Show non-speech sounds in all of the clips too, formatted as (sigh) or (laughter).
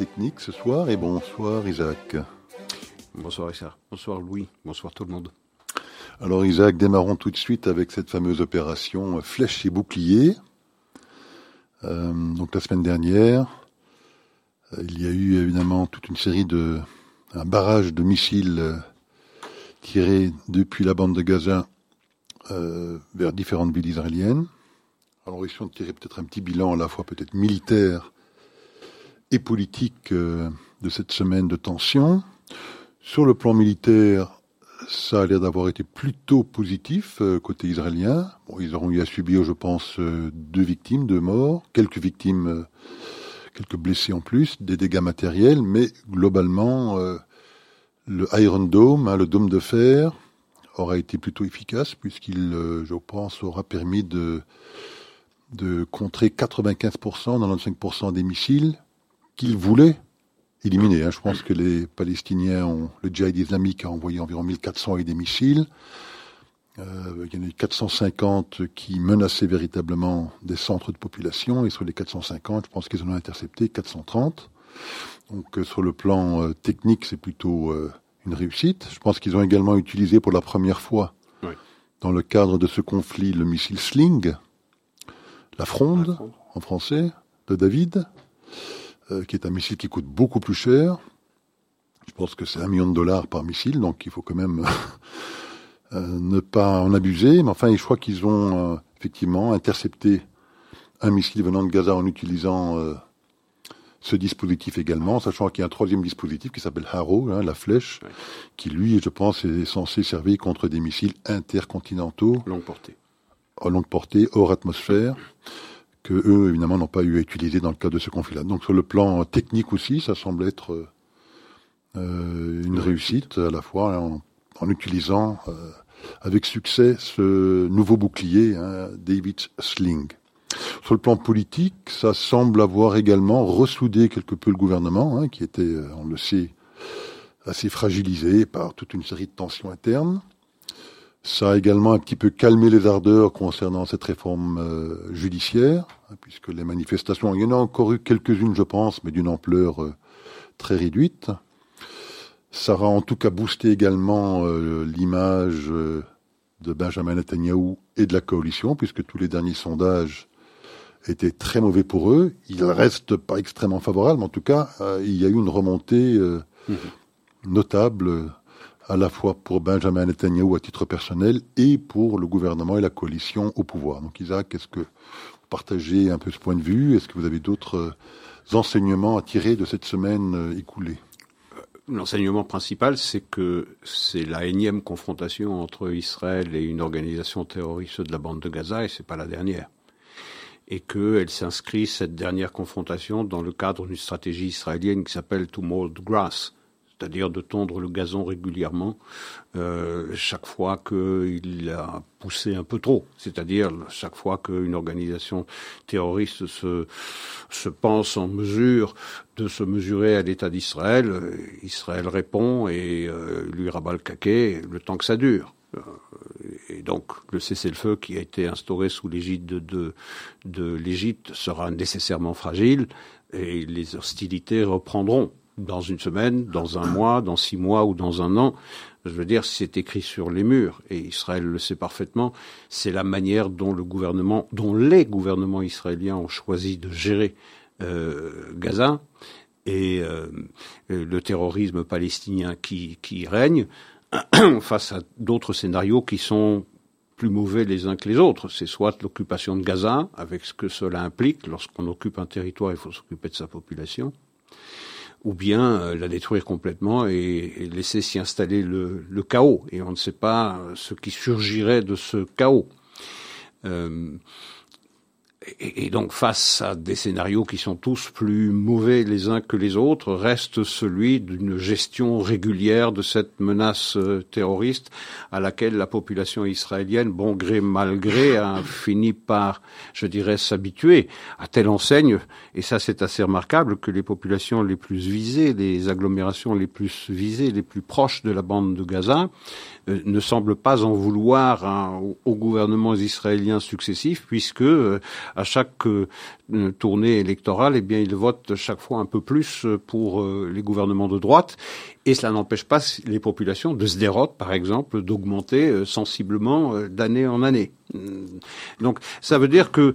technique ce soir et bonsoir Isaac. Bonsoir Richard, bonsoir Louis, bonsoir tout le monde. Alors Isaac, démarrons tout de suite avec cette fameuse opération flèche et bouclier. Euh, donc la semaine dernière, euh, il y a eu évidemment toute une série de un barrage de missiles euh, tirés depuis la bande de Gaza vers différentes villes israéliennes. Alors ils sont de tirer peut-être un petit bilan à la fois peut-être militaire et politique de cette semaine de tension. Sur le plan militaire, ça a l'air d'avoir été plutôt positif euh, côté israélien. Bon, ils auront eu à subir, je pense, euh, deux victimes, deux morts, quelques victimes, euh, quelques blessés en plus, des dégâts matériels, mais globalement, le Iron Dome, hein, le dôme de fer, aura été plutôt efficace puisqu'il, je pense, aura permis de de contrer 95%, 95% des missiles qu'ils voulaient éliminé. Hein. Je pense que les Palestiniens ont, le djihad islamique a envoyé environ 1400 et des missiles. Euh, il y en a eu 450 qui menaçaient véritablement des centres de population et sur les 450, je pense qu'ils en ont intercepté 430. Donc euh, sur le plan euh, technique, c'est plutôt une réussite. Je pense qu'ils ont également utilisé pour la première fois, dans le cadre de ce conflit, le missile Sling, la fronde, en français, de David. Euh, qui est un missile qui coûte beaucoup plus cher. Je pense que c'est un million de dollars par missile, donc il faut quand même (laughs) euh, ne pas en abuser. Mais enfin, je crois qu'ils ont euh, effectivement intercepté un missile venant de Gaza en utilisant ce dispositif également, sachant qu'il y a un troisième dispositif qui s'appelle Harrow, hein, la flèche, qui lui, je pense, est censé servir contre des missiles intercontinentaux. Longue portée. À longue portée, hors atmosphère que eux, évidemment, n'ont pas eu à utiliser dans le cadre de ce conflit-là. Donc sur le plan technique aussi, ça semble être euh, une réussite à la fois en, utilisant euh, avec succès ce nouveau bouclier, hein, David Sling. Sur le plan politique, ça semble avoir également ressoudé quelque peu le gouvernement, hein, qui était, euh, on le sait, assez fragilisé par toute une série de tensions internes. Ça a également un petit peu calmé les ardeurs concernant cette réforme euh, judiciaire, hein, puisque les manifestations, il y en a encore eu quelques-unes, je pense, mais d'une ampleur euh, très réduite. Ça a en tout cas boosté également euh, l'image de Benjamin Netanyahu et de la coalition, puisque tous les derniers sondages étaient très mauvais pour eux. Ils restent pas extrêmement favorables, mais en tout cas, il y a eu une remontée mmh. notable à la fois pour Benjamin Netanyahu à titre personnel et pour le gouvernement et la coalition au pouvoir. Donc Isaac, est-ce que vous partagez un peu ce point de vue? Est-ce que vous avez d'autres euh, enseignements à tirer de cette semaine euh, écoulée? Euh, L'enseignement principal, c'est que c'est la énième confrontation entre Israël et une organisation terroriste de la bande de Gaza, et c'est pas la dernière. Et qu'elle s'inscrit, cette dernière confrontation, dans le cadre d'une stratégie israélienne qui s'appelle To Mold Grass, c'est-à-dire de tondre le gazon régulièrement euh, chaque fois qu'il a poussé un peu trop, c'est-à-dire chaque fois qu'une organisation terroriste se, se pense en mesure de se mesurer à l'État d'Israël, Israël répond et euh, lui rabat le caquet le temps que ça dure. Euh, et donc le cessez-le-feu qui a été instauré sous l'égide de, de, de l'Égypte sera nécessairement fragile et les hostilités reprendront dans une semaine, dans un mois, dans six mois ou dans un an. Je veux dire, c'est écrit sur les murs, et Israël le sait parfaitement, c'est la manière dont le gouvernement, dont les gouvernements israéliens ont choisi de gérer euh, Gaza et euh, le terrorisme palestinien qui, qui règne (clears throat) face à d'autres scénarios qui sont plus mauvais les uns que les autres. C'est soit l'occupation de Gaza, avec ce que cela implique. Lorsqu'on occupe un territoire, il faut s'occuper de sa population ou bien euh, la détruire complètement et, laisser s'y installer le, chaos. Et on ne sait pas euh, ce qui surgirait de ce chaos. Euh, et, donc face à des scénarios qui sont tous plus mauvais les uns que les autres, reste celui d'une gestion régulière de cette menace euh, terroriste à laquelle la population israélienne, bon gré mal gré, a fini par, je dirais, s'habituer à telle enseigne, et ça c'est assez remarquable, que les populations les plus visées, les agglomérations les plus visées, les plus proches de la bande de Gaza, euh, ne semblent pas en vouloir hein, aux gouvernements israéliens successifs, puisque euh, à chaque euh, tournée électorale, eh bien, ils votent chaque fois un peu plus pour les gouvernements de droite. Et cela n'empêche pas les populations de Sderot, par exemple, d'augmenter sensiblement d'année en année. Donc, ça veut dire que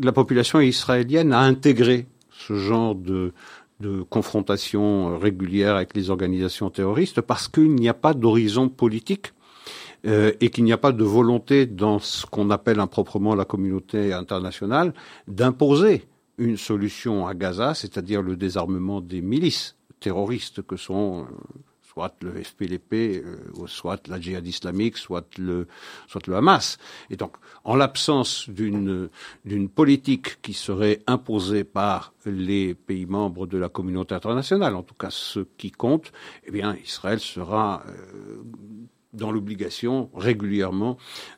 la population israélienne a intégré ce genre de, de confrontation régulière avec les organisations terroristes parce qu'il n'y a pas d'horizon politique euh, et qu'il n'y a pas de volonté dans ce qu'on appelle improprement la communauté internationale d'imposer une solution à Gaza, c'est-à-dire le désarmement des milices terroristes que sont euh, soit le FPLP, euh, soit la djihad islamique, soit le, soit le Hamas. Et donc, en l'absence d'une, politique qui serait imposée par les pays membres de la communauté internationale, en tout cas ceux qui comptent, eh bien, Israël sera dans l'obligation régulièrement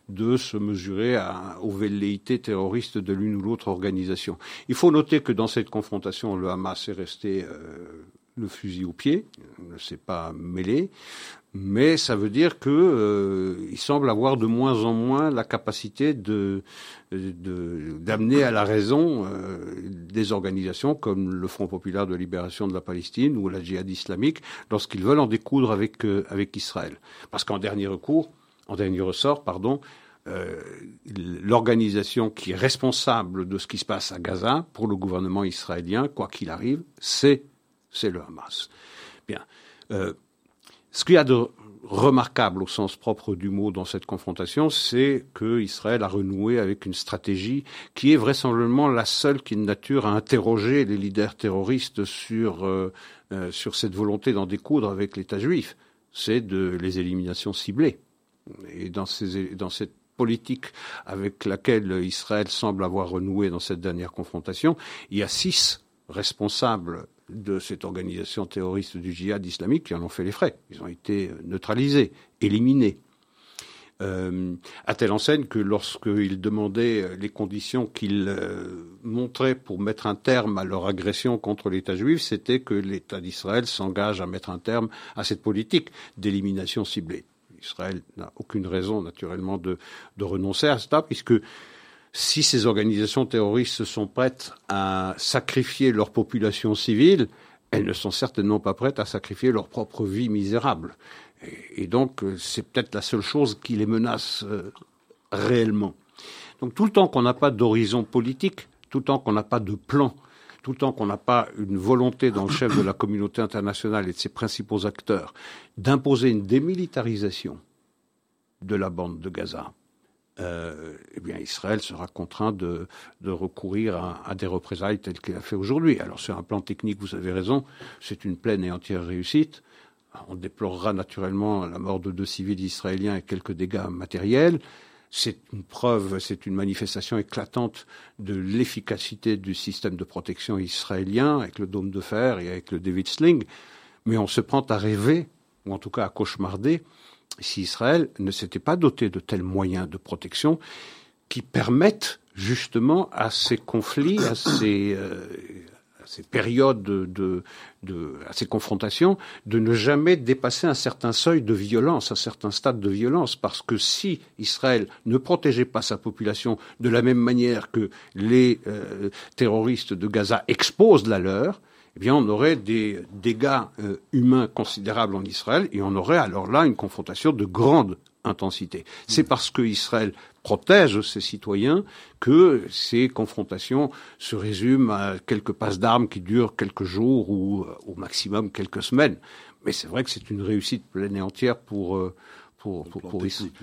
de se mesurer aux velléités terroristes de l'une ou l'autre organisation. Il faut noter que dans cette confrontation, le Hamas est resté euh, le fusil au pied, ne s'est pas mêlé mais ça veut dire que euh, semble avoir de moins en moins la capacité de d'amener à la raison euh, des organisations comme le Front populaire de libération de la Palestine ou la djihad islamique lorsqu'ils veulent en découdre avec euh, avec Israël. Parce qu'en dernier recours, en dernier ressort, pardon, l'organisation qui est responsable de ce qui se passe à Gaza pour le gouvernement israélien, quoi qu'il arrive, c'est c'est le Hamas. Bien. Ce qu'il y a de remarquable au sens propre du mot dans cette confrontation, c'est que Israël a renoué avec une stratégie qui est vraisemblablement la seule qui de nature à interroger les leaders terroristes sur, euh, euh, sur cette volonté d'en découdre avec l'État juif. C'est de les éliminations ciblées. Et dans, dans cette politique avec laquelle Israël semble avoir renoué dans cette dernière confrontation, il y a six responsables de cette organisation terroriste du djihad islamique qui en ont fait les frais. Ils ont été neutralisés, éliminés. Euh, à telle enseigne que lorsqu'ils demandaient les conditions qu'ils euh, montraient pour mettre un terme à leur agression contre l'État juif, c'était que l'État d'Israël s'engage à mettre un terme à cette politique d'élimination ciblée. Israël n'a aucune raison, naturellement, de, de renoncer à cela, puisque si ces organisations terroristes sont prêtes à sacrifier leur population civile, elles ne sont certainement pas prêtes à sacrifier leur propre vie misérable. Et, donc, euh, c'est peut-être la seule chose qui les menace euh, réellement. Donc, tout le temps qu'on n'a pas d'horizon politique, tout le temps qu'on n'a pas de plan, tout le temps qu'on n'a pas une volonté dans le chef de la communauté internationale et de ses principaux acteurs d'imposer une démilitarisation de la bande de Gaza, euh, eh bien Israël sera contraint de, de recourir à, à, des représailles telles qu'il a fait aujourd'hui. Alors sur un plan technique, vous avez raison, c'est une pleine et entière réussite. On déplorera naturellement la mort de deux civils israéliens et quelques dégâts matériels. C'est une preuve, c'est une manifestation éclatante de l'efficacité du système de protection israélien avec le dôme de fer et avec le David Sling. Mais on se prend à rêver, ou en tout cas à cauchemarder, si Israël ne s'était pas doté de tels moyens de protection qui permettent justement à ces conflits, à ces, euh, périodes de, de, à ces confrontations, de ne jamais dépasser un certain seuil de violence, un certain stade de violence, parce que si Israël ne protégeait pas sa population de la même manière que les euh, terroristes de Gaza exposent la leur, eh bien, on aurait des dégâts euh, humains considérables en Israël et on aurait alors là une confrontation de grande intensité. C'est parce que Israël protège ses citoyens que ces confrontations se résument à quelques passes d'armes qui durent quelques jours ou euh, au maximum quelques semaines. Mais c'est vrai que c'est une réussite pleine et entière pour euh, pour, pour,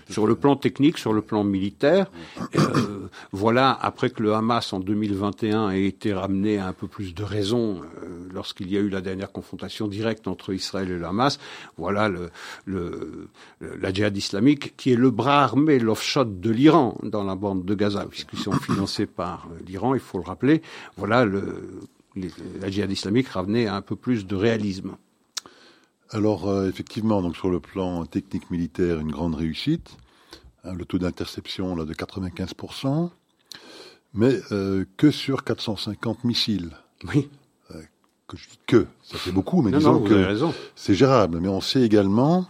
sur le plan technique, sur le plan militaire. Euh, voilà, après que le Hamas en 2021 ait été ramené à un peu plus de raison euh, lorsqu'il y a eu la dernière confrontation directe entre Israël et le Hamas, voilà le, le, la djihad islamique qui est le bras armé, l'offshot de l'Iran dans la bande de Gaza, puisqu'ils sont financés par euh, l'Iran, il faut le rappeler. Voilà le, la djihad islamique ramenée à un peu plus de réalisme. Alors euh, effectivement, donc sur le plan technique militaire, une grande réussite. Hein, le taux d'interception là de 95%, mais euh, que sur 450 missiles. Oui. Euh, que je dis que, ça fait beaucoup, mais disons que c'est gérable. Mais on sait également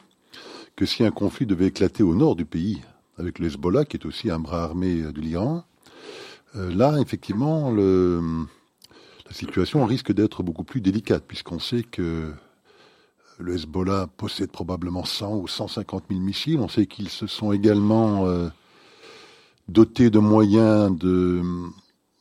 que si un conflit devait éclater au nord du pays, avec le Hezbollah, qui est aussi un bras armé de l'Iran, là, effectivement, le, la situation risque d'être beaucoup plus délicate, puisqu'on sait que le Hezbollah possède probablement 100 ou 150 000 missiles. On sait qu'ils se sont également euh, dotés de moyens de,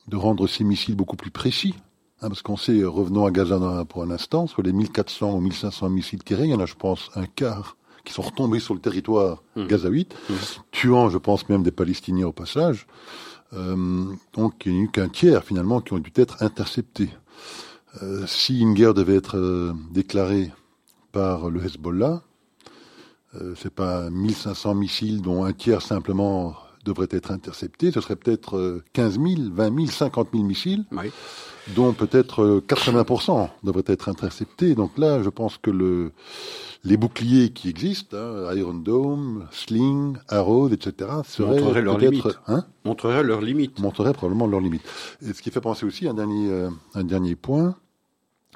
de rendre ces missiles beaucoup plus précis. Hein, parce qu'on sait, revenons à Gaza pour un instant, sur les 1400 ou 1500 missiles tirés, il y en a, je pense, un quart qui sont retombés sur le territoire mmh. gazaouite, mmh. tuant, je pense, même des Palestiniens au passage. Euh, donc il n'y a eu qu'un tiers finalement qui ont dû être interceptés. Euh, si une guerre devait être déclarée par le Hezbollah, euh, c'est pas 1500 missiles dont un tiers simplement devrait être intercepté, ce serait peut-être 15 000, 20 000, 50 000 missiles, dont peut-être 80% devraient être interceptés. Donc là, je pense que le, les boucliers qui existent, hein, Iron Dome, Sling, Arrow, etc., seraient montreraient leurs limites. Hein montreraient leurs limites. Montreraient probablement leurs limites. Et ce qui fait penser aussi à un dernier, euh, un dernier point,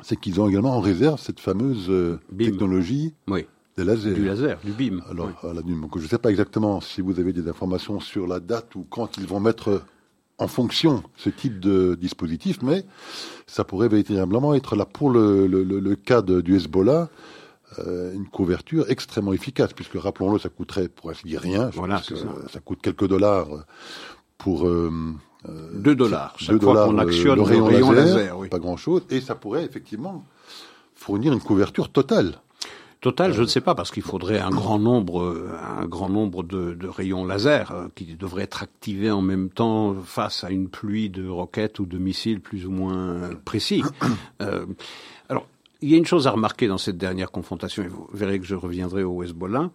c'est qu'ils ont également en réserve cette fameuse euh, technologie oui. des lasers. Du laser, du BIM. Alors, je ne sais pas exactement si vous avez des informations sur la date ou quand ils vont mettre en fonction ce type de dispositif, mais ça pourrait véritablement être là pour le, le, le cas de, du Hezbollah euh, une couverture extrêmement efficace, puisque rappelons-le, ça coûterait pour ainsi dire rien. Voilà, ça. coûte quelques dollars pour euh, 2 euh, dollars chaque fois qu'on actionne le rayon, laser, pas grand-chose, et ça pourrait effectivement fournir une couverture totale. Total, je ne sais pas, parce qu'il faudrait un grand nombre, un grand nombre de, de, rayons laser euh, qui devraient être activés en même temps face à une pluie de roquettes ou de missiles plus ou moins précis. (coughs) Euh, alors, il y a une chose à remarquer dans cette dernière confrontation, et vous verrez que je reviendrai au Hezbollah,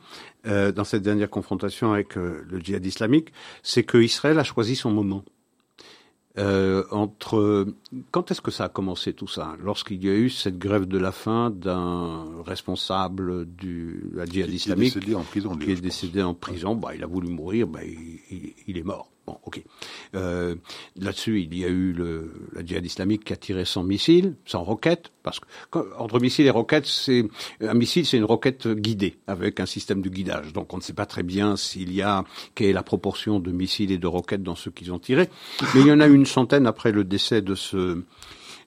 euh, dans cette dernière confrontation avec euh, le djihad islamique, c'est que Israël a choisi son moment. Euh, entre quand est-ce que ça a commencé tout ça Lorsqu'il y a eu cette grève de la faim d'un responsable du la djihad islamique qui est décédé en prison, qui est décédé en prison, bah, il a voulu mourir, bah, il, il est mort. Bon, ok. Euh, Là-dessus, il y a eu le, la djihad islamique qui a tiré sans missiles, sans roquettes, parce que entre missiles et roquettes, c'est un missile, c'est une roquette guidée avec un système de guidage. Donc, on ne sait pas très bien s'il y a quelle est la proportion de missiles et de roquettes dans ceux qu'ils ont tirés, mais il y en a une centaine après le décès de ce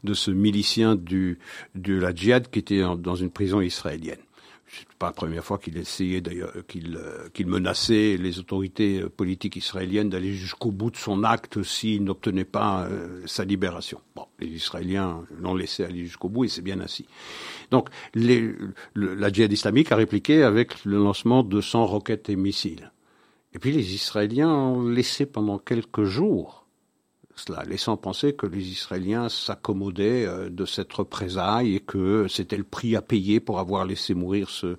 de ce milicien du de la djihad qui était dans une prison israélienne c'est pas la première fois qu'il essayait d'ailleurs, qu'il euh, qu'il menaçait les autorités euh, politiques israéliennes d'aller jusqu'au bout de son acte s'il n'obtenait pas euh, sa libération. Bon, les Israéliens l'ont laissé aller jusqu'au bout et c'est bien ainsi. Donc, les, la djihad islamique a répliqué avec le lancement de 100 roquettes et missiles. Et puis les Israéliens ont laissé pendant quelques jours cela, laissant penser que les Israéliens s'accommodaient euh, de cette représaille et que c'était le prix à payer pour avoir laissé mourir ce,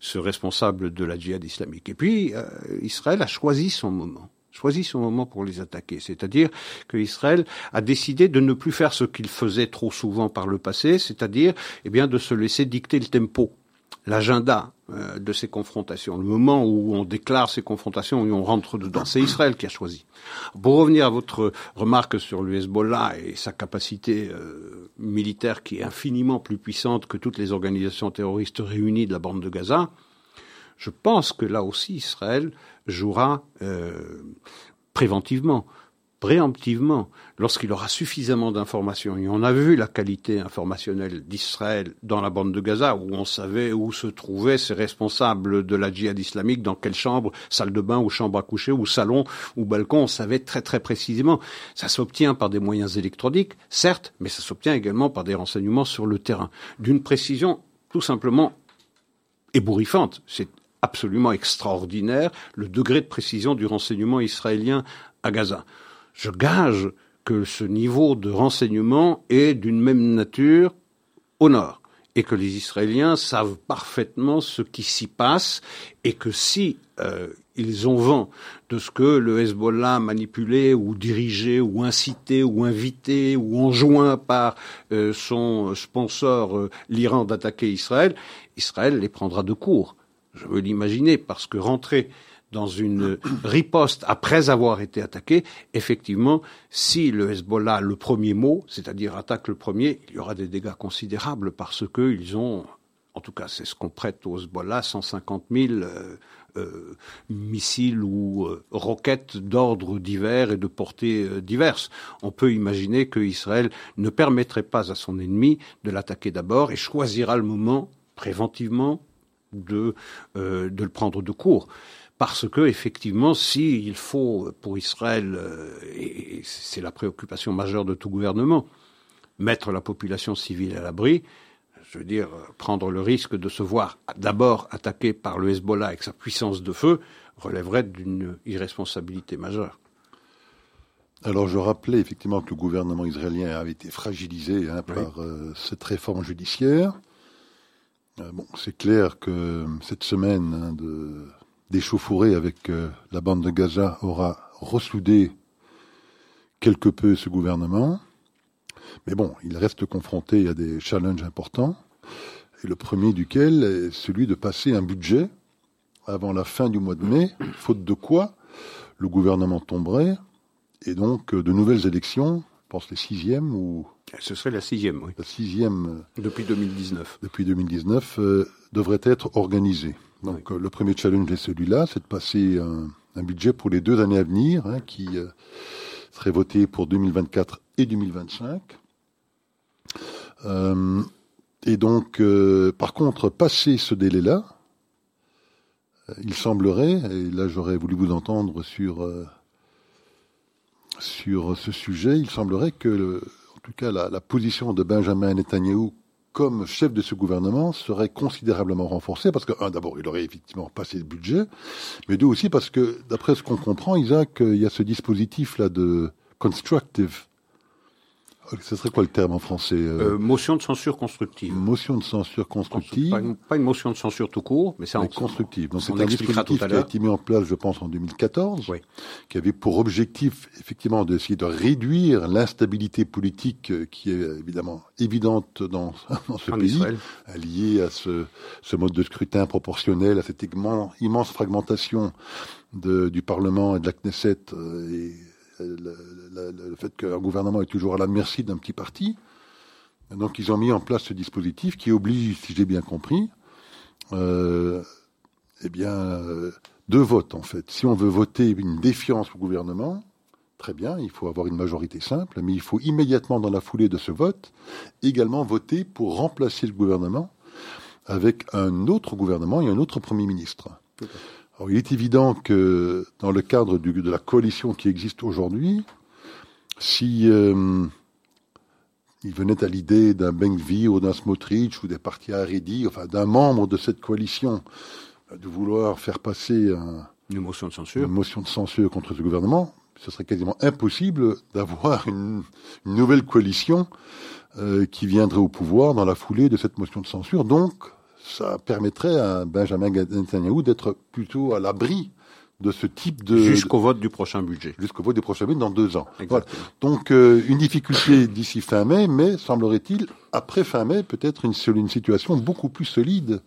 ce responsable de la djihad islamique. Et puis, euh, Israël a choisi son moment choisi son moment pour les attaquer. C'est-à-dire que Israël a décidé de ne plus faire ce qu'il faisait trop souvent par le passé, c'est-à-dire eh bien de se laisser dicter le tempo l'agenda euh, de ces confrontations, le moment où on déclare ces confrontations, où on rentre dedans. C'est Israël qui a choisi. Pour revenir à votre remarque sur le Hezbollah et sa capacité euh, militaire qui est infiniment plus puissante que toutes les organisations terroristes réunies de la bande de Gaza, je pense que là aussi Israël jouera euh, préventivement préemptivement, lorsqu'il aura suffisamment d'informations, et on a vu la qualité informationnelle d'Israël dans la bande de Gaza, où on savait où se trouvaient ces responsables de la djihad islamique, dans quelle chambre, salle de bain ou chambre à coucher, ou salon ou balcon, on savait très très précisément. Ça s'obtient par des moyens électroniques, certes, mais ça s'obtient également par des renseignements sur le terrain, d'une précision tout simplement ébouriffante. C'est absolument extraordinaire le degré de précision du renseignement israélien à Gaza je gage que ce niveau de renseignement est d'une même nature au nord et que les Israéliens savent parfaitement ce qui s'y passe et que si euh, ils ont vent de ce que le Hezbollah manipulé ou dirigé ou incité ou invité ou enjoint par euh, son sponsor euh, l'Iran d'attaquer Israël, Israël les prendra de court. Je veux l'imaginer parce que rentrer dans une riposte après avoir été attaqué, effectivement, si le Hezbollah le premier mot, c'est-à-dire attaque le premier, il y aura des dégâts considérables parce qu'ils ont, en tout cas c'est ce qu'on prête au Hezbollah, 150 000 euh, euh, missiles ou euh, roquettes d'ordre divers et de portées euh, diverses. On peut imaginer que Israël ne permettrait pas à son ennemi de l'attaquer d'abord et choisira le moment préventivement de, de le prendre de court parce que effectivement, s'il faut pour Israël, et c'est la préoccupation majeure de tout gouvernement, mettre la population civile à l'abri, je veux dire, prendre le risque de se voir d'abord attaqué par le Hezbollah avec sa puissance de feu relèverait d'une irresponsabilité majeure. Alors je rappelais effectivement que le gouvernement israélien avait été fragilisé hein, par euh, cette réforme judiciaire. Euh, bon, c'est clair que cette semaine hein, de d'échauffourée avec euh, la bande de Gaza aura ressoudé quelque peu ce gouvernement. Mais bon, il reste confronté à des challenges importants, et le premier duquel est celui de passer un budget avant la fin du mois de mai, faute de quoi le gouvernement tomberait, et donc euh, de nouvelles élections, je pense les sixièmes ou... Ce serait la sixième, oui. La sixième... Euh, depuis 2019. Depuis 2019, euh, devrait être organisée. Donc le premier challenge est celui-là, c'est de passer un, budget pour les deux années à venir, hein, qui serait voté pour 2024 et 2025. Euh, et donc, euh, par contre, passé ce délai-là, euh, il semblerait, et là j'aurais voulu vous entendre sur, sur ce sujet, il semblerait que, en tout cas, la, position de Benjamin Netanyahu comme chef de ce gouvernement serait considérablement renforcée parce que, un, d'abord, il aurait effectivement passé le budget, mais deux aussi parce que, d'après ce qu'on comprend, Isaac, il y a ce dispositif-là de constructive ce serait quoi le terme en français euh euh, Motion de censure constructive. Motion de censure constructive. Pas une, motion de censure tout court, mais c'est en constructive. Donc c'est un dispositif qui a été mis en place, je pense, en 2014, qui avait pour objectif effectivement d'essayer de réduire l'instabilité politique euh, qui est évidemment évidente dans, (laughs) dans ce pays, liée à ce, ce, mode de scrutin proportionnel, à cette immense fragmentation de, du Parlement et de la Knesset et le, fait qu'un gouvernement est toujours à la merci d'un petit parti. Donc ils ont mis en place ce dispositif qui oblige, si j'ai bien compris, euh, eh bien, euh, deux votes en fait. Si on veut voter une défiance au gouvernement, très bien, il faut avoir une majorité simple, mais il faut immédiatement dans la foulée de ce vote également voter pour remplacer le gouvernement avec un autre gouvernement et un autre Premier ministre il est évident que dans le cadre de la coalition qui existe aujourd'hui, si euh, il venait à l'idée d'un Benkvi ou d'un Smotrich ou des partis Haredi, enfin d'un membre de cette coalition, euh, de vouloir faire passer une motion de censure, une motion de censure contre ce gouvernement, ce serait quasiment impossible d'avoir une, nouvelle coalition euh, qui viendrait au pouvoir dans la foulée de cette motion de censure. Donc, ça permettrait à Benjamin Netanyahu d'être plutôt à l'abri de ce type de... Jusqu'au vote du prochain budget. Jusqu'au vote du prochain budget dans deux ans. Donc euh, une difficulté d'ici fin mai, mais semblerait-il, après fin mai, peut-être une, une situation beaucoup plus solide,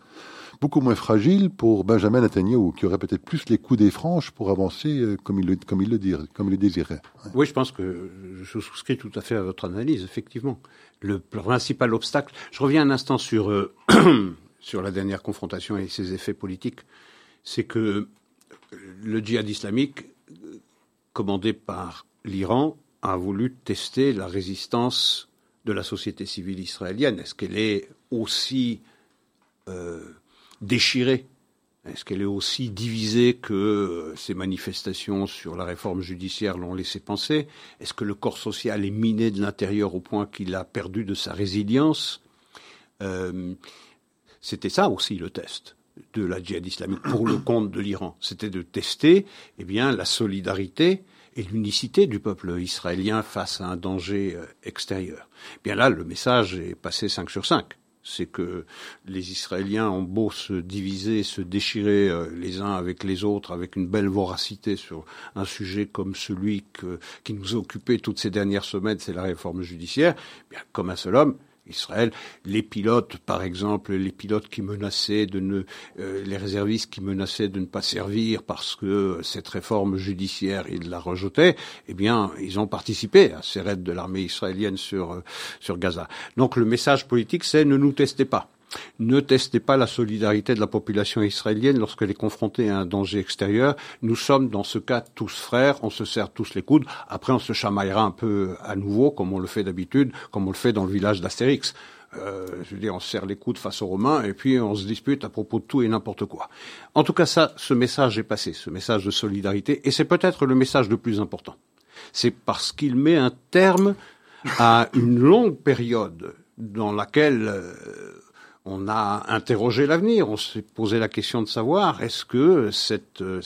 beaucoup moins fragile pour Benjamin Netanyahu, qui aurait peut-être plus les coups des franches pour avancer euh, comme, il le, comme, il le dirait, comme il le désirait. Oui, je pense que je souscris tout à fait à votre analyse, effectivement. Le principal obstacle... Je reviens un instant sur... Euh, (clears throat) sur la dernière confrontation et ses effets politiques, c'est que le djihad islamique, commandé par l'Iran, a voulu tester la résistance de la société civile israélienne. Est-ce qu'elle est aussi euh, déchirée? Est-ce qu'elle est aussi divisée que ces manifestations sur la réforme judiciaire l'ont laissé penser? Est-ce que le corps social est miné de l'intérieur au point qu'il a perdu de sa résilience? Euh, c'était ça aussi le test de la djihad islamique pour le compte de l'Iran. C'était de tester eh bien, la solidarité et l'unicité du peuple israélien face à un danger euh, extérieur. Eh bien là, le message est passé 5 sur 5. C'est que les Israéliens ont beau se diviser, se déchirer euh, les uns avec les autres, avec une belle voracité sur un sujet comme celui qui nous a occupé toutes ces dernières semaines, c'est la réforme judiciaire. Eh bien, comme un seul homme, Israël. Les pilotes, par exemple, les pilotes qui menaçaient de ne, euh, les réservistes qui menaçaient de ne pas servir parce que cette réforme judiciaire, ils la rejetaient, eh bien, ils ont participé à ces raids de l'armée israélienne sur, euh, sur Gaza. Donc le message politique, c'est ne nous testez pas. Ne testez pas la solidarité de la population israélienne lorsqu'elle est confrontée à un danger extérieur. Nous sommes dans ce cas tous frères, on se serre tous les coudes. Après, on se chamaillera un peu à nouveau, comme on le fait d'habitude, comme on le fait dans le village d'Astérix. Euh, je veux dire, on se serre les coudes face aux Romains et puis on se dispute à propos de tout et n'importe quoi. En tout cas, ça, ce message est passé, ce message de solidarité, et c'est peut-être le message le plus important. C'est parce qu'il met un terme à une longue période dans laquelle euh, on a interrogé l'avenir, on s'est posé la question de savoir est-ce que cette, euh,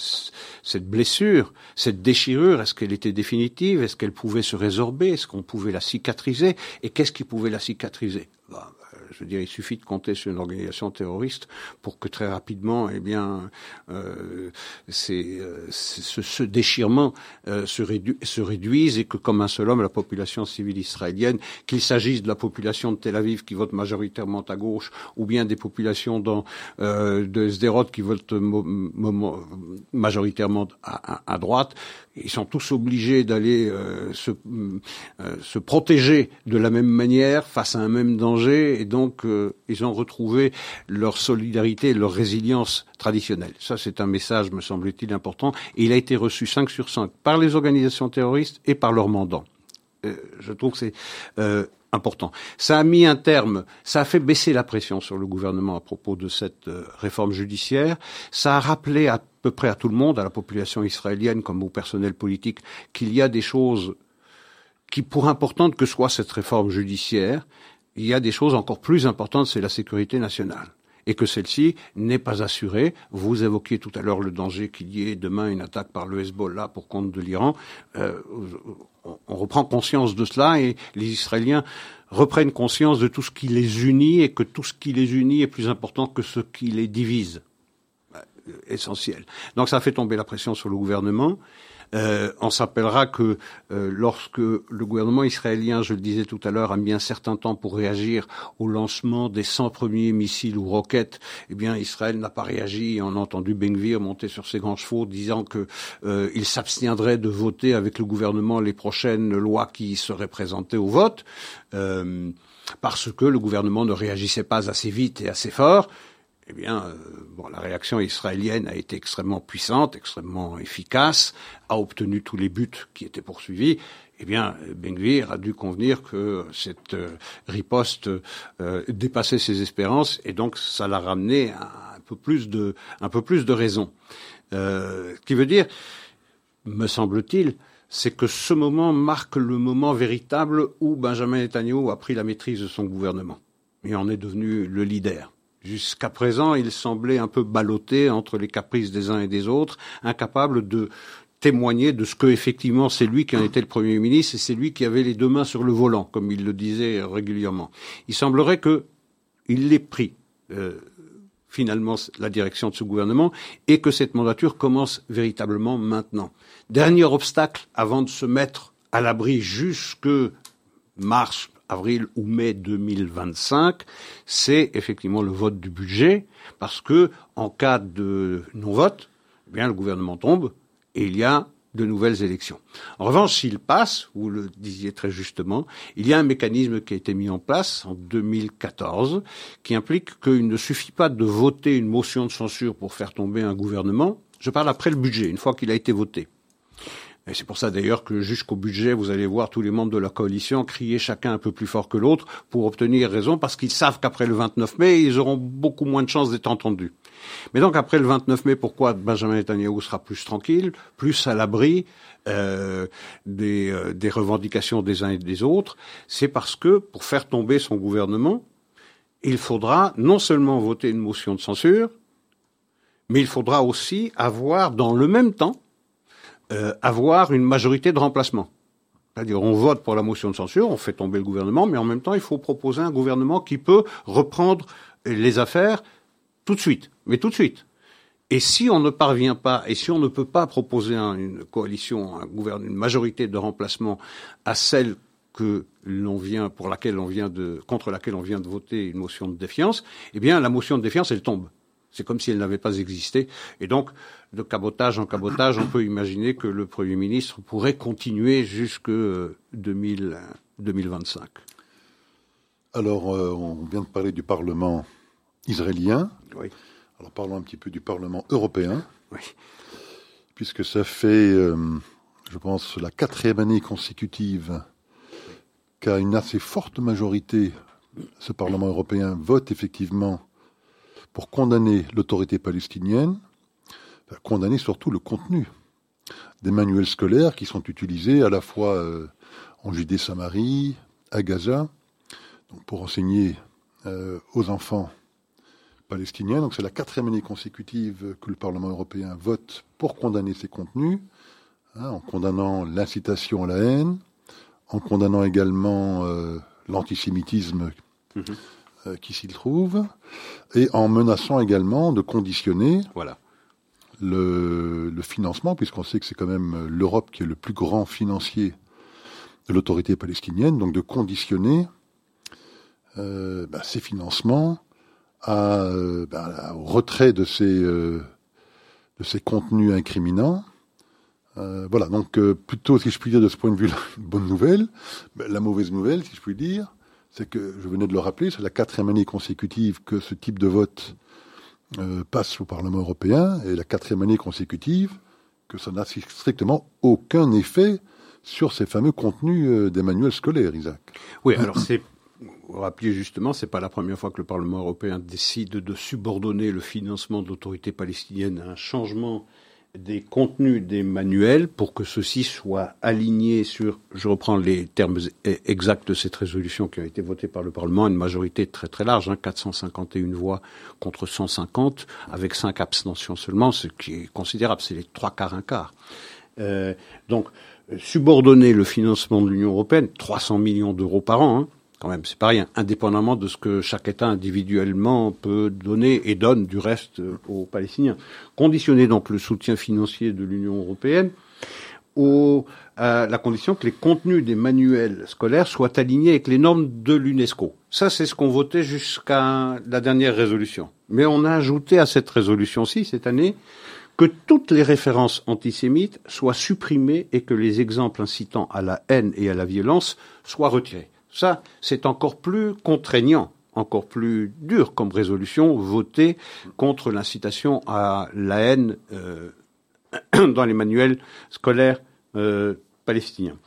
cette blessure, cette déchirure, est-ce qu'elle était définitive, est-ce qu'elle pouvait se résorber, est-ce qu'on pouvait la cicatriser, et qu'est-ce qui pouvait la cicatriser? Bah, je veux dire, il suffit de compter sur une organisation terroriste pour que très rapidement, eh bien, euh, c'est, euh, ce, déchirement euh, se, se, réduise et que, comme un seul homme, la population civile israélienne, qu'il s'agisse de la population de Tel Aviv qui vote majoritairement à gauche, ou bien des populations dans, de Sderot qui votent majoritairement à, à, droite, ils sont tous obligés d'aller se, se protéger de la même manière face à un même danger et donc euh, ils ont retrouvé leur solidarité, leur résilience traditionnelle. Ça, c'est un message, me semble-t-il, important. Et il a été reçu 5 sur 5 par les organisations terroristes et par leurs mandants. Euh, je trouve que c'est euh, important. Ça a mis un terme, ça a fait baisser la pression sur le gouvernement à propos de cette réforme judiciaire. Ça a rappelé à peu près à tout le monde, à la population israélienne comme au personnel politique, qu'il y a des choses qui, pour importantes que soit cette réforme judiciaire, il y a des choses encore plus importantes, c'est la sécurité nationale. Et que celle-ci n'est pas assurée. Vous évoquiez tout à l'heure le danger qu'il y ait demain une attaque par le Hezbollah pour compte de l'Iran. Euh, on reprend conscience de cela et les Israéliens reprennent conscience de tout ce qui les unit et que tout ce qui les unit est plus important que ce qui les divise. Euh, essentiel. Donc ça fait tomber la pression sur le gouvernement. Euh, on s'appellera que euh, lorsque le gouvernement israélien, je le disais tout à l'heure, a mis un certain temps pour réagir au lancement des 100 premiers missiles ou roquettes, eh bien Israël n'a pas réagi. On a entendu Benvir monter sur ses grands chevaux disant que euh, il s'abstiendrait de voter avec le gouvernement les prochaines lois qui seraient présentées au vote, parce que le gouvernement ne réagissait pas assez vite et assez fort eh bien, euh, bon, la réaction israélienne a été extrêmement puissante, extrêmement efficace, a obtenu tous les buts qui étaient poursuivis. Eh bien, Ben a dû convenir que cette euh, riposte euh, dépassait ses espérances, et donc ça l'a ramené à un peu plus de, un peu plus de raison. Euh, qui veut dire, me semble-t-il, c'est que ce moment marque le moment véritable où Benjamin Netanyahu a pris la maîtrise de son gouvernement et en est devenu le leader. Jusqu'à présent, il semblait un peu ballotté entre les caprices des uns et des autres, incapable de témoigner de ce que effectivement c'est lui qui en était le premier ministre et c'est lui qui avait les deux mains sur le volant, comme il le disait régulièrement. Il semblerait que il l'ait pris. Euh, finalement la direction de ce gouvernement et que cette mandature commence véritablement maintenant. Dernier obstacle avant de se mettre à l'abri jusque mars avril ou mai 2025, c'est effectivement le vote du budget, parce que en cas de non-vote, eh bien le gouvernement tombe et il y a de nouvelles élections. En revanche, s'il passe, vous le disiez très justement, il y a un mécanisme qui a été mis en place en 2014 qui implique qu'il ne suffit pas de voter une motion de censure pour faire tomber un gouvernement. Je parle après le budget, une fois qu'il a été voté. Et c'est pour ça d'ailleurs que jusqu'au budget, vous allez voir tous les membres de la coalition crier chacun un peu plus fort que l'autre pour obtenir raison, parce qu'ils savent qu'après le 29 mai, ils auront beaucoup moins de chances d'être entendus. Mais donc après le 29 mai, pourquoi Benjamin Netanyahu sera plus tranquille, plus à l'abri euh, des, euh, des revendications des uns et des autres? C'est parce que pour faire tomber son gouvernement, il faudra non seulement voter une motion de censure, mais il faudra aussi avoir dans le même temps euh, avoir une majorité de remplacement. C'est-à-dire, on vote pour la motion de censure, on fait tomber le gouvernement, mais en même temps, il faut proposer un gouvernement qui peut reprendre les affaires tout de suite, mais tout de suite. Et si on ne parvient pas, et si on ne peut pas proposer une coalition, une majorité de remplacement à celle que l'on vient, pour laquelle on vient de, contre laquelle on vient de voter une motion de défiance, eh bien, la motion de défiance, elle tombe. C'est comme si elle n'avait pas existé. Et donc, de cabotage en cabotage, on peut imaginer que le Premier ministre pourrait continuer jusque 2025. Alors, euh, on vient de parler du Parlement israélien. Oui. Alors parlons un petit peu du Parlement européen. Oui. Puisque ça fait, euh, je pense, la quatrième année consécutive qu'à une assez forte majorité, ce Parlement européen vote effectivement pour condamner l'autorité palestinienne, condamner surtout le contenu des manuels scolaires qui sont utilisés à la fois euh, en Judée-Samarie, à Gaza, donc pour enseigner euh, aux enfants palestiniens. Donc c'est la quatrième année consécutive que le Parlement européen vote pour condamner ces contenus, hein, en condamnant l'incitation à la haine, en condamnant également euh, l'antisémitisme Mhm. Euh, qui s'y trouve, et en menaçant également de conditionner Voilà. le, le financement, puisqu'on sait que c'est quand même l'Europe qui est le plus grand financier de l'autorité palestinienne, donc de conditionner euh, bah, ces financements à, euh, bah, au retrait de ces, euh, de ces contenus incriminants. Euh, voilà, donc plutôt, si je puis dire, de ce point de vue, une (laughs) bonne nouvelle. La mauvaise nouvelle, si je puis dire, c'est que, je venais de le rappeler, c'est la quatrième année consécutive que ce type de vote euh, passe au Parlement européen, et la quatrième année consécutive que ça n'a strictement aucun effet sur ces fameux contenus euh, des manuels scolaires, Isaac. Oui, alors c'est vous rappelez justement, c'est pas la première fois que le Parlement européen décide de subordonner le financement de l'autorité palestinienne à un changement des contenus des manuels pour que ceux-ci soient alignés sur, je reprends les termes exacts de cette résolution qui a été votée par le Parlement, une majorité très très large, hein, 451 voix contre 150, avec cinq abstentions seulement, ce qui est considérable, c'est les trois quarts, un quart. Euh, donc, euh, subordonner le financement de l'Union européenne, 300 millions d'euros par an, hein, quand même, c'est pas rien, indépendamment de ce que chaque État individuellement peut donner et donne du reste euh, aux Palestiniens. Conditionner donc le soutien financier de l'Union européenne à la condition que les contenus des manuels scolaires soient alignés avec les normes de l'UNESCO. Ça, c'est ce qu'on votait jusqu'à la dernière résolution. Mais on a ajouté à cette résolution-ci, cette année, que toutes les références antisémites soient supprimées et que les exemples incitant à la haine et à la violence soient retirés. Ça, c'est encore plus contraignant, encore plus dur comme résolution votée contre l'incitation à la haine euh, (clears throat) dans les manuels scolaires euh, palestiniens,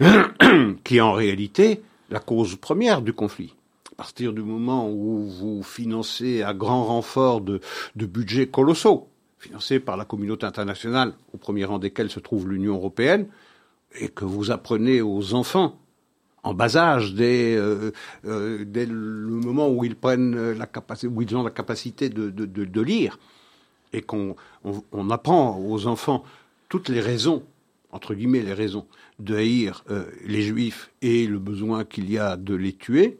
(clears throat) qui est en réalité la cause première du conflit. À partir du moment où vous financez à grand renfort de, de budgets colossaux, financés par la communauté internationale, au premier rang desquels se trouve l'Union européenne, et que vous apprenez aux enfants en bas âge, dès, euh, euh, dès le moment où ils prennent la capacité, où ils ont la capacité de, de, de, de lire, et qu'on on, on apprend aux enfants toutes les raisons, entre guillemets les raisons, de haïr euh, les juifs et le besoin qu'il y a de les tuer,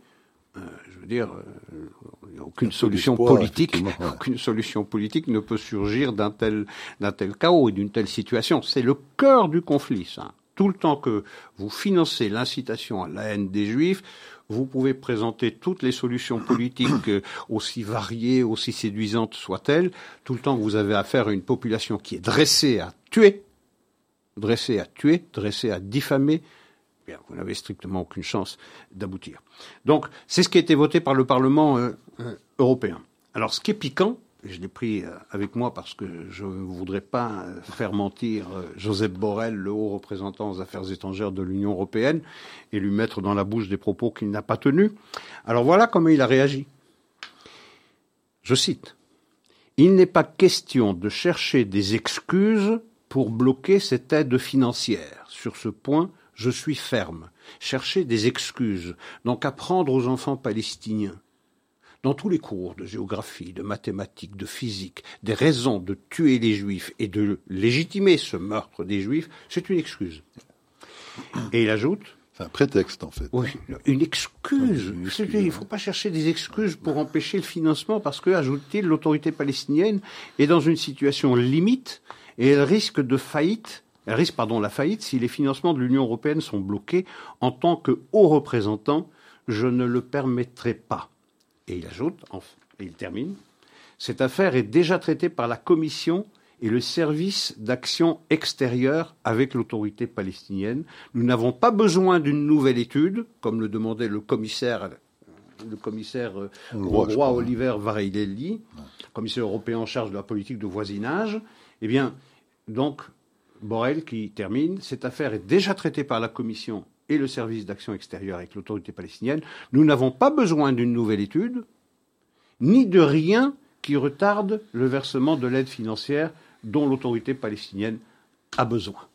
euh, je veux dire, euh, aucune solution politique, ouais. aucune solution politique ne peut surgir d'un tel, d'un tel chaos et d'une telle situation. C'est le cœur du conflit, ça. Tout le temps que vous financez l'incitation à la haine des juifs, vous pouvez présenter toutes les solutions politiques euh, aussi variées, aussi séduisantes soient-elles, tout le temps que vous avez affaire à une population qui est dressée à tuer, dressée à tuer, dressée à diffamer, bien, vous n'avez strictement aucune chance d'aboutir. Donc, c'est ce qui a été voté par le Parlement euh, euh, européen. Alors, ce qui est piquant, je l'ai pris avec moi parce que je ne voudrais pas faire mentir Joseph Borrell, le haut représentant aux affaires étrangères de l'Union européenne, et lui mettre dans la bouche des propos qu'il n'a pas tenus. Alors voilà comment il a réagi. Je cite. Il n'est pas question de chercher des excuses pour bloquer cette aide financière. Sur ce point, je suis ferme. Chercher des excuses, donc apprendre aux enfants palestiniens dans tous les cours de géographie, de mathématiques, de physique, des raisons de tuer les juifs et de légitimer ce meurtre des juifs, c'est une excuse. Et il ajoute. C'est un prétexte, en fait. Oui, une excuse. Une excuse il ne faut pas chercher des excuses pour empêcher le financement parce que, ajoute-t-il, l'autorité palestinienne est dans une situation limite et elle risque de faillite elle risque, pardon, la faillite si les financements de l'Union européenne sont bloqués. En tant que haut représentant, je ne le permettrai pas. Et il ajoute, et il termine, cette affaire est déjà traitée par la Commission et le service d'action extérieure avec l'autorité palestinienne. Nous n'avons pas besoin d'une nouvelle étude, comme le demandait le commissaire le commissaire hongrois, Oliver Varelli, commissaire européen en charge de la politique de voisinage. Eh bien, donc, Borrell qui termine, cette affaire est déjà traitée par la Commission et le service d'action extérieure avec l'autorité palestinienne. Nous n'avons pas besoin d'une nouvelle étude, ni de rien qui retarde le versement de l'aide financière dont l'autorité palestinienne a besoin.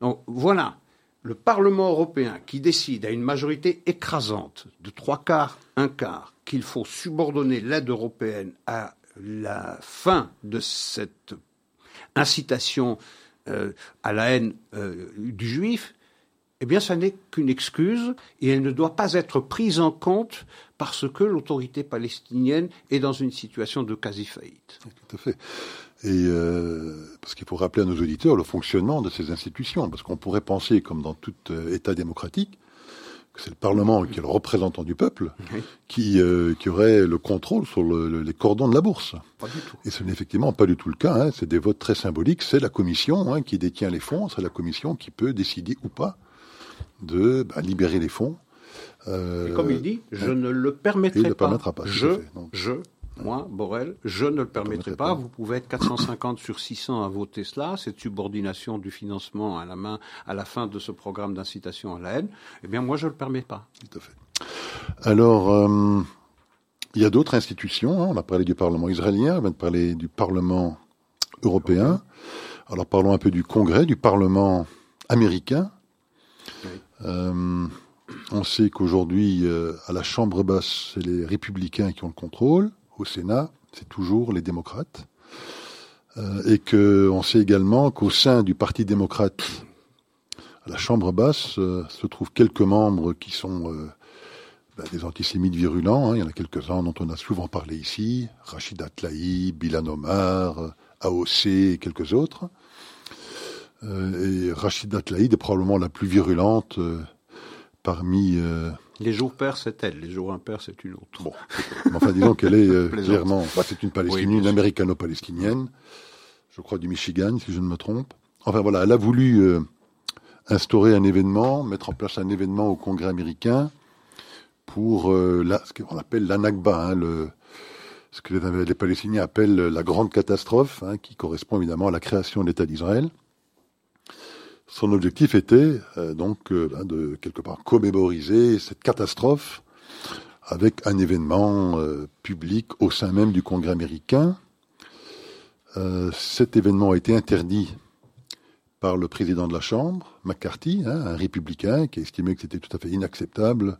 Donc voilà, le Parlement européen qui décide à une majorité écrasante de trois quarts, un quart, qu'il faut subordonner l'aide européenne à la fin de cette incitation euh, à la haine euh, du juif, eh bien, ça n'est qu'une excuse et elle ne doit pas être prise en compte parce que l'autorité palestinienne est dans une situation de quasi-faillite. Tout à fait. Et euh, parce qu'il faut rappeler à nos auditeurs le fonctionnement de ces institutions, parce qu'on pourrait penser, comme dans tout euh, État démocratique, que c'est le Parlement qui est le représentant du peuple, qui, euh, qui aurait le contrôle sur le, les cordons de la bourse. Pas du tout. Et ce n'est effectivement pas du tout le cas. Hein. C'est des votes très symboliques. C'est la Commission hein, qui détient les fonds. C'est la Commission qui peut décider ou pas de bah, libérer les fonds. Euh, comme il dit, je ne le permettrai il ne pas. Permettra pas. Je, je, moi, Borrell, je ne le permettrai pas. Vous pouvez être 450 sur 600 à voter cela, cette subordination du financement à la main à la fin de ce programme d'incitation à la haine. Eh bien, moi, je ne le permets pas. Tout à fait. Alors, euh, il y a d'autres institutions. Hein. On a parlé du Parlement israélien, on vient de parler du Parlement européen. Alors, parlons un peu du Congrès, du Parlement américain. Euh, on sait qu'aujourd'hui, euh, à la Chambre basse, c'est les républicains qui ont le contrôle au Sénat, c'est toujours les démocrates. Euh, et qu'on sait également qu'au sein du Parti démocrate, à la Chambre basse, se trouvent quelques membres qui sont ben, des antisémites virulents. Hein. Il y en a quelques-uns dont on a souvent parlé ici. Rachida Tlaïb, Bilan Omar, AOC et quelques autres. Et Rachida Tlaïb est probablement la plus virulente parmi les jours pairs, c'est elle. Les jours impairs, c'est une autre. Bon. enfin, disons qu'elle est (laughs) euh, clairement. Bah, c'est une Palestinienne, une américano-palestinienne. Je crois du Michigan, si je ne me trompe. Enfin voilà, elle a voulu euh, instaurer un événement, mettre en place un événement au Congrès américain pour euh, la, ce qu'on appelle l'Anakba, hein, le, ce que les, Palestiniens appellent la grande catastrophe, hein, qui correspond évidemment à la création de l'État d'Israël. Son objectif était euh, donc euh, ben, de quelque part commémoriser cette catastrophe avec un événement euh, public au sein même du Congrès américain. cet événement a été interdit par le président de la Chambre, McCarthy, hein, un républicain qui a estimé que c'était tout à fait inacceptable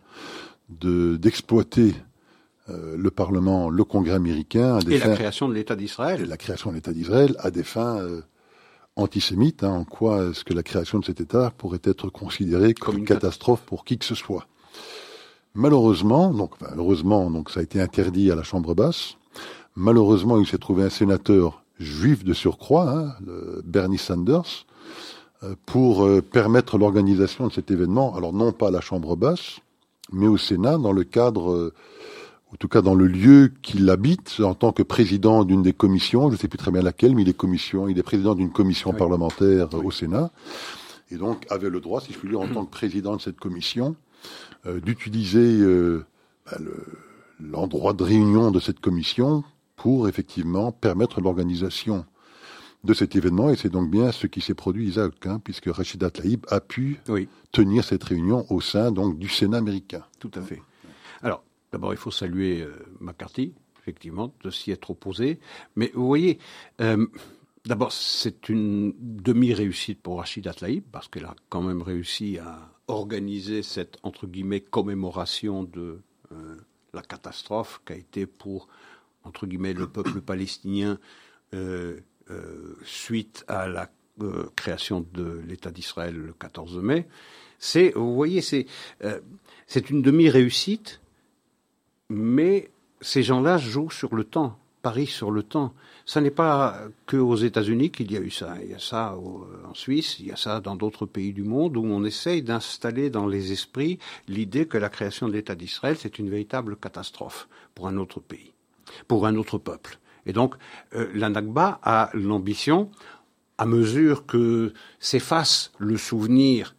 d'exploiter le Parlement, le Congrès américain, à des et la création de l'État d'Israël, et la création de l'État d'Israël à des fins antisémite, hein, en quoi est-ce que la création de cet État pourrait être considérée comme, une catastrophe pour qui que ce soit. Malheureusement, donc heureusement, donc ça a été interdit à la Chambre basse. Malheureusement, il s'est trouvé un sénateur juif de surcroît, hein, Bernie Sanders, euh, pour euh, permettre l'organisation de cet événement. Alors non pas à la Chambre basse, mais au Sénat, dans le cadre euh, en tout cas dans le lieu qu'il habite, en tant que président d'une des commissions, je ne sais plus très bien laquelle, mais il est commission, il est président d'une commission parlementaire au Sénat, et donc avait le droit, si je puis dire, en tant que président de cette commission, euh, d'utiliser euh, bah, l'endroit de réunion de cette commission pour effectivement permettre l'organisation de cet événement, et c'est donc bien ce qui s'est produit, Isaac, hein, puisque Rachida Tlaïb a pu tenir cette réunion au sein donc du Sénat américain. Tout à fait. Alors, D'abord, il faut saluer euh, McCarthy, effectivement, de s'y être opposé. Mais vous voyez, euh, d'abord, c'est une demi-réussite pour Rachida Tlaïb, parce qu'elle a quand même réussi à organiser cette, entre guillemets, commémoration de euh, la catastrophe qu'a été pour, entre guillemets, le peuple palestinien suite à la création de l'État d'Israël le 14 mai. C'est, vous voyez, c'est c'est une demi-réussite mais ces gens-là jouent sur le temps, parient sur le temps. Ce n'est pas que aux États-Unis qu'il y a eu ça. Il y a ça en Suisse, il y a ça dans d'autres pays du monde où on essaye d'installer dans les esprits l'idée que la création de l'État d'Israël, c'est une véritable catastrophe pour un autre pays, pour un autre peuple. Et donc, euh, la Nakba a l'ambition, à mesure que s'efface le souvenir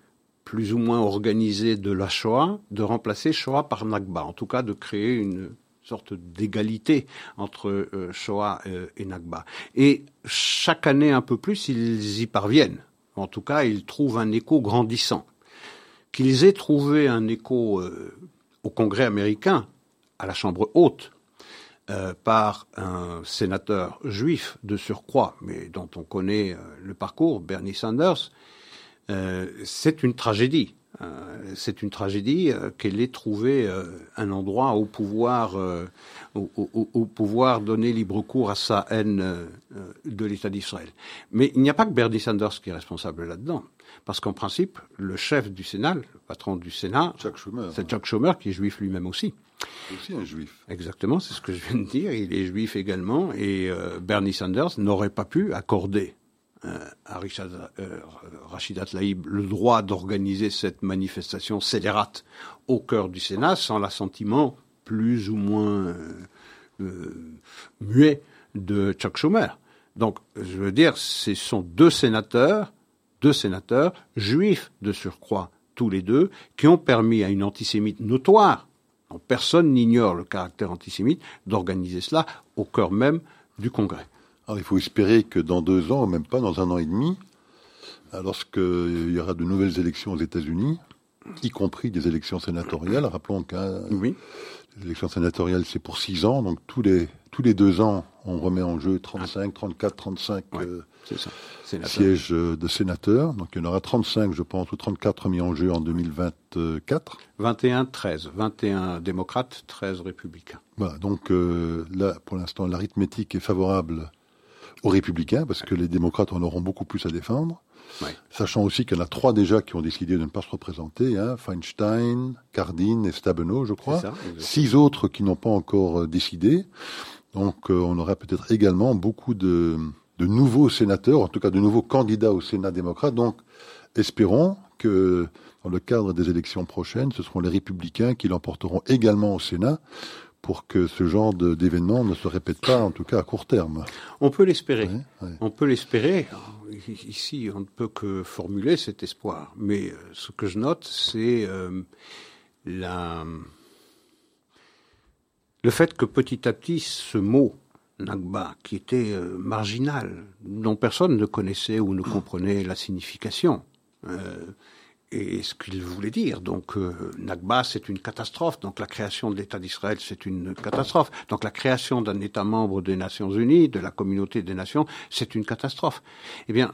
plus ou moins organisée de la Shoah, de remplacer Shoah par Nakba, en tout cas de créer une sorte d'égalité entre euh, Shoah euh, et Nakba. Et chaque année un peu plus, ils y parviennent. En tout cas, ils trouvent un écho grandissant. Qu'ils aient trouvé un écho euh, au Congrès américain, à la Chambre haute, par un sénateur juif de surcroît, mais dont on connaît le parcours, Bernie Sanders, c'est une tragédie. Euh, c'est une tragédie euh, qu'elle ait trouvé euh, un endroit au pouvoir, au, pouvoir donner libre cours à sa haine de l'État d'Israël. Mais il n'y a pas que Bernie Sanders qui est responsable là-dedans. Parce qu'en principe, le chef du Sénat, le patron du Sénat, c'est Chuck Schumer qui est juif lui-même aussi. Aussi un juif. Exactement, c'est ce que je viens de dire. Il est juif également. Et Bernie Sanders n'aurait pas pu accorder euh, à Richard, euh, le droit d'organiser cette manifestation scélérate au cœur du Sénat sans l'assentiment plus ou moins euh, muet de Chuck Schumer. Donc, je veux dire, ce sont deux sénateurs, deux sénateurs juifs de surcroît, tous les deux, qui ont permis à une antisémite notoire, dont personne n'ignore le caractère antisémite, d'organiser cela au cœur même du Congrès. Alors il faut espérer que dans deux ans, même pas dans un an et demi, lorsqu'il y aura de nouvelles élections aux États-Unis, y compris des élections sénatoriales, rappelons que oui. les élections sénatoriales c'est pour six ans, donc tous les tous les deux ans on remet en jeu 35, 34, 35 sièges euh, de sénateurs. Donc il y en aura 35, je pense, ou 34 remis en jeu en 2024. 21, 13. 21 démocrates, 13 républicains. Voilà, donc euh, là, pour l'instant, l'arithmétique est favorable aux républicains, parce que les démocrates en auront beaucoup plus à défendre. Sachant aussi qu'il y en a trois déjà qui ont décidé de ne pas se représenter, hein, Feinstein, Cardin et Stabenow, je crois. Six autres qui n'ont pas encore euh, décidé. Donc euh, on aura peut-être également beaucoup de, de, nouveaux sénateurs, en tout cas de nouveaux candidats au Sénat démocrate. Donc espérons que dans le cadre des élections prochaines, ce seront les républicains qui l'emporteront également au Sénat pour que ce genre d'événement ne se répète pas, en tout cas à court terme. On peut l'espérer. On peut l'espérer. Ici, on ne peut que formuler cet espoir. Mais euh, ce que je note, c'est euh, la... le fait que petit à petit, ce mot Nagba, qui était euh, marginal, dont personne ne connaissait ou ne comprenait la signification, et ce qu'il voulait dire. Donc, euh, Nakba, c'est une catastrophe. Donc, la création de l'État d'Israël, c'est une catastrophe. Donc, la création d'un État membre des Nations Unies, de la communauté des nations, c'est une catastrophe. Eh bien,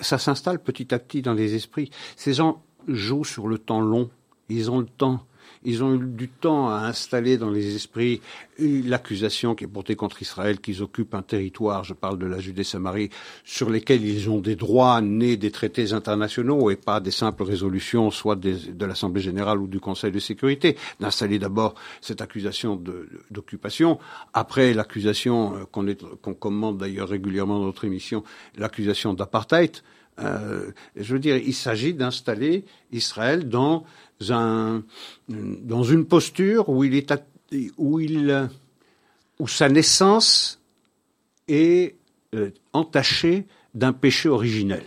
ça s'installe petit à petit dans les esprits. Ces gens jouent sur le temps long. Ils ont le temps ils ont eu du temps à installer dans les esprits l'accusation qui est portée contre Israël qu'ils occupent un territoire, je parle de la Judée-Samarie, sur lesquels ils ont des droits nés des traités internationaux et pas des simples résolutions, soit de l'Assemblée générale ou du Conseil de sécurité. D'installer d'abord cette accusation d'occupation, après l'accusation euh, qu'on qu'on commande d'ailleurs régulièrement dans notre émission, l'accusation d'apartheid. Euh, je veux dire, il s'agit d'installer Israël dans un, dans une posture où il est, où il, où sa naissance est euh, entachée d'un péché originel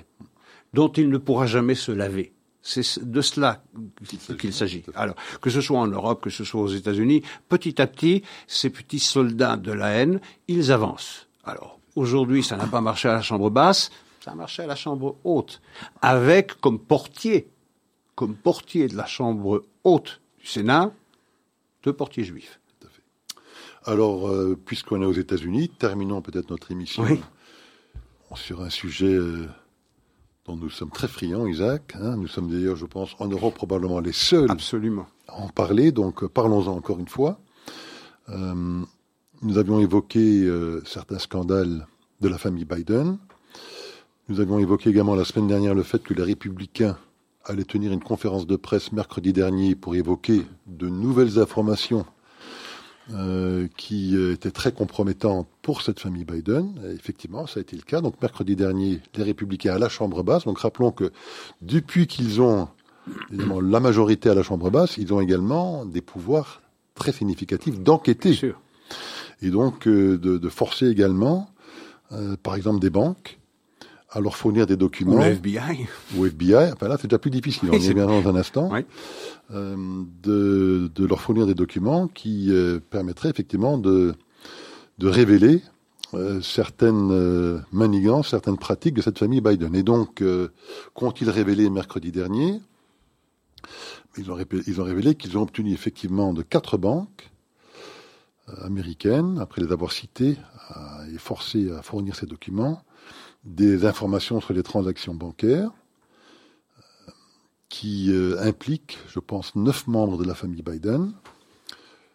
dont il ne pourra jamais se laver. C'est de cela qu'il s'agit. Alors, que ce soit en Europe, que ce soit aux États-Unis, petit à petit, ces petits soldats de la haine, ils avancent. Alors, aujourd'hui, ça n'a pas marché à la Chambre basse, ça a marché à la Chambre haute, avec comme portier comme portier de la Chambre haute du Sénat deux portiers juifs. Alors, euh, puisqu'on est aux États-Unis, terminons peut-être notre émission sur un sujet euh, dont nous sommes très friands, Isaac. Hein. nous sommes d'ailleurs, je pense, en Europe probablement les seuls Absolument. à en parler, donc euh, parlons-en encore une fois. nous avions évoqué certains scandales de la famille Biden. Nous avions évoqué également la semaine dernière le fait que les républicains allait tenir une conférence de presse mercredi dernier pour évoquer de nouvelles informations euh, qui euh, étaient très compromettantes pour cette famille Biden. effectivement, ça a été le cas. Donc mercredi dernier, les républicains à la Chambre basse. Donc rappelons que depuis qu'ils ont évidemment, la majorité à la Chambre basse, ils ont également des pouvoirs très significatifs d'enquêter. Et donc euh, de, de, forcer également, par exemple, des banques à leur fournir des documents. Ou FBI. Ou FBI. Enfin là, c'est déjà plus difficile. on y reviendra dans un instant. Oui. Euh, de, de, leur fournir des documents qui euh, permettraient effectivement de, de révéler euh, certaines manigances, certaines pratiques de cette famille Biden. Et donc, qu'ont-ils révélé mercredi dernier? Ils ont, ils ont révélé qu'ils ont obtenu effectivement de quatre banques américaines, après les avoir citées et forcées à fournir ces documents, des informations sur les transactions bancaires qui euh, implique, je pense, neuf membres de la famille Biden,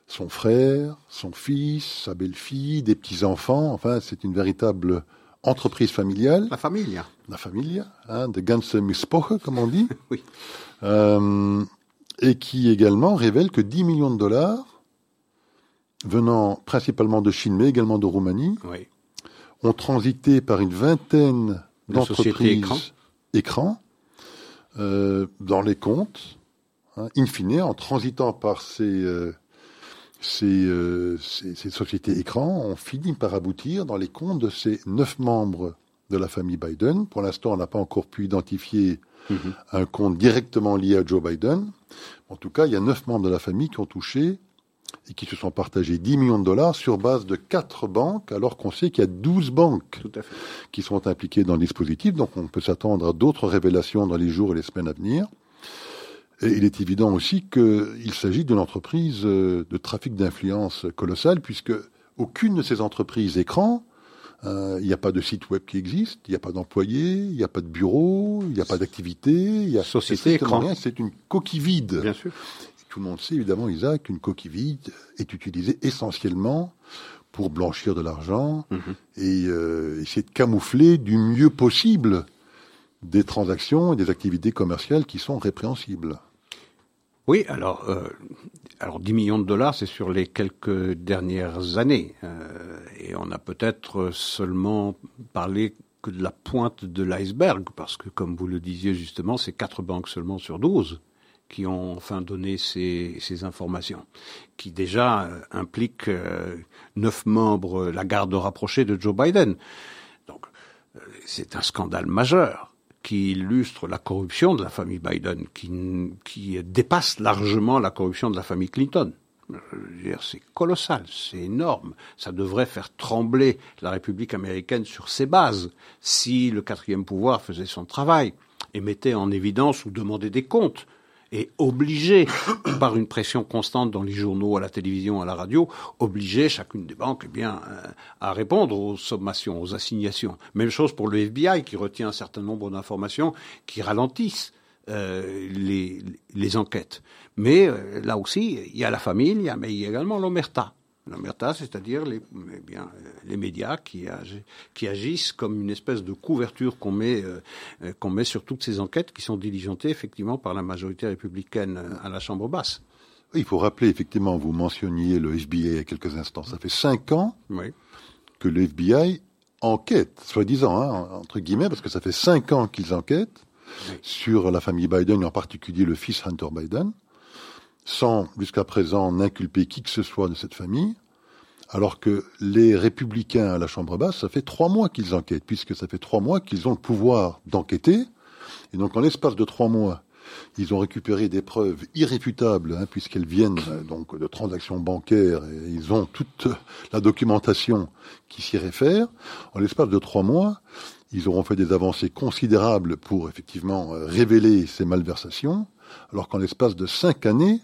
son frère, son fils, sa belle-fille, des petits-enfants. Enfin, c'est une véritable entreprise familiale. La famille. La famille, hein, de ganze Mispoche, comme on dit. (laughs) oui. Euh, et qui également révèle que 10 millions de dollars, venant principalement de Chine, mais également de Roumanie, oui. Ont transité par une vingtaine d'entreprises écrans euh, dans les comptes, hein, in fine, en transitant par ces, euh, ces, euh, ces, ces, sociétés écrans, on finit par aboutir dans les comptes de ces neuf membres de la famille Biden. Pour l'instant, on n'a pas encore pu identifier mm -hmm. un compte directement lié à Joe Biden. En tout cas, il y a neuf membres de la famille qui ont touché et qui se sont partagés 10 millions de dollars sur base de quatre banques, alors qu'on sait qu'il y a 12 banques qui sont impliquées dans le dispositif. Donc on peut s'attendre à d'autres révélations dans les jours et les semaines à venir. Et il est évident aussi qu'il s'agit d'une entreprise euh, de trafic d'influence colossale, puisque aucune de ces entreprises écrans, euh, il n'y a pas de site web qui existe, il n'y a pas d'employés, il n'y a pas de bureau, il n'y a pas d'activité, il y a société écran. C'est une coquille vide. Bien sûr. Tout le monde sait évidemment, Isaac, qu'une coquille vide est utilisée essentiellement pour blanchir de l'argent Mhm. et euh, essayer de camoufler du mieux possible des transactions et des activités commerciales qui sont répréhensibles. Oui, alors, euh, alors 10 millions de dollars, c'est sur les quelques dernières années. Euh, et on a peut-être seulement parlé que de la pointe de l'iceberg, parce que, comme vous le disiez justement, c'est quatre banques seulement sur 12 qui ont enfin donné ces, informations, qui déjà euh, impliquent euh, neuf membres, la garde rapprochée de Joe Biden. Donc, euh, c'est un scandale majeur qui illustre la corruption de la famille Biden, qui, qui dépasse largement la corruption de la famille Clinton. C'est colossal, c'est énorme. Ça devrait faire trembler la République américaine sur ses bases si le quatrième pouvoir faisait son travail et mettait en évidence ou demandait des comptes et obligé, (coughs) par une pression constante dans les journaux, à la télévision, à la radio, obligé chacune des banques eh bien, euh, à répondre aux sommations, aux assignations. Même chose pour le FBI qui retient un certain nombre d'informations qui ralentissent euh, les, enquêtes. Mais euh, là aussi, il y a la famille, mais il y a également l'omerta. L'omerta, c'est-à-dire les, eh bien, les médias qui, ag qui, agissent comme une espèce de couverture qu'on met, euh, qu'on met sur toutes ces enquêtes qui sont diligentées effectivement par la majorité républicaine à la Chambre basse. Il faut rappeler, effectivement, vous mentionniez le FBI il y a quelques instants. Ça fait cinq ans oui. que le FBI enquête, soi-disant, hein, entre guillemets, parce que ça fait cinq ans qu'ils enquêtent oui. sur la famille Biden, et en particulier le fils Hunter Biden sans jusqu'à présent n'inculper qui que ce soit de cette famille, alors que les républicains à la Chambre basse, ça fait trois mois qu'ils enquêtent, puisque ça fait trois mois qu'ils ont le pouvoir d'enquêter, et donc en l'espace de trois mois, ils ont récupéré des preuves irréfutables, hein, puisqu'elles viennent euh, donc de transactions bancaires, et ils ont toute la documentation qui s'y réfère. En l'espace de trois mois, ils auront fait des avancées considérables pour effectivement euh, révéler ces malversations, alors qu'en l'espace de cinq années,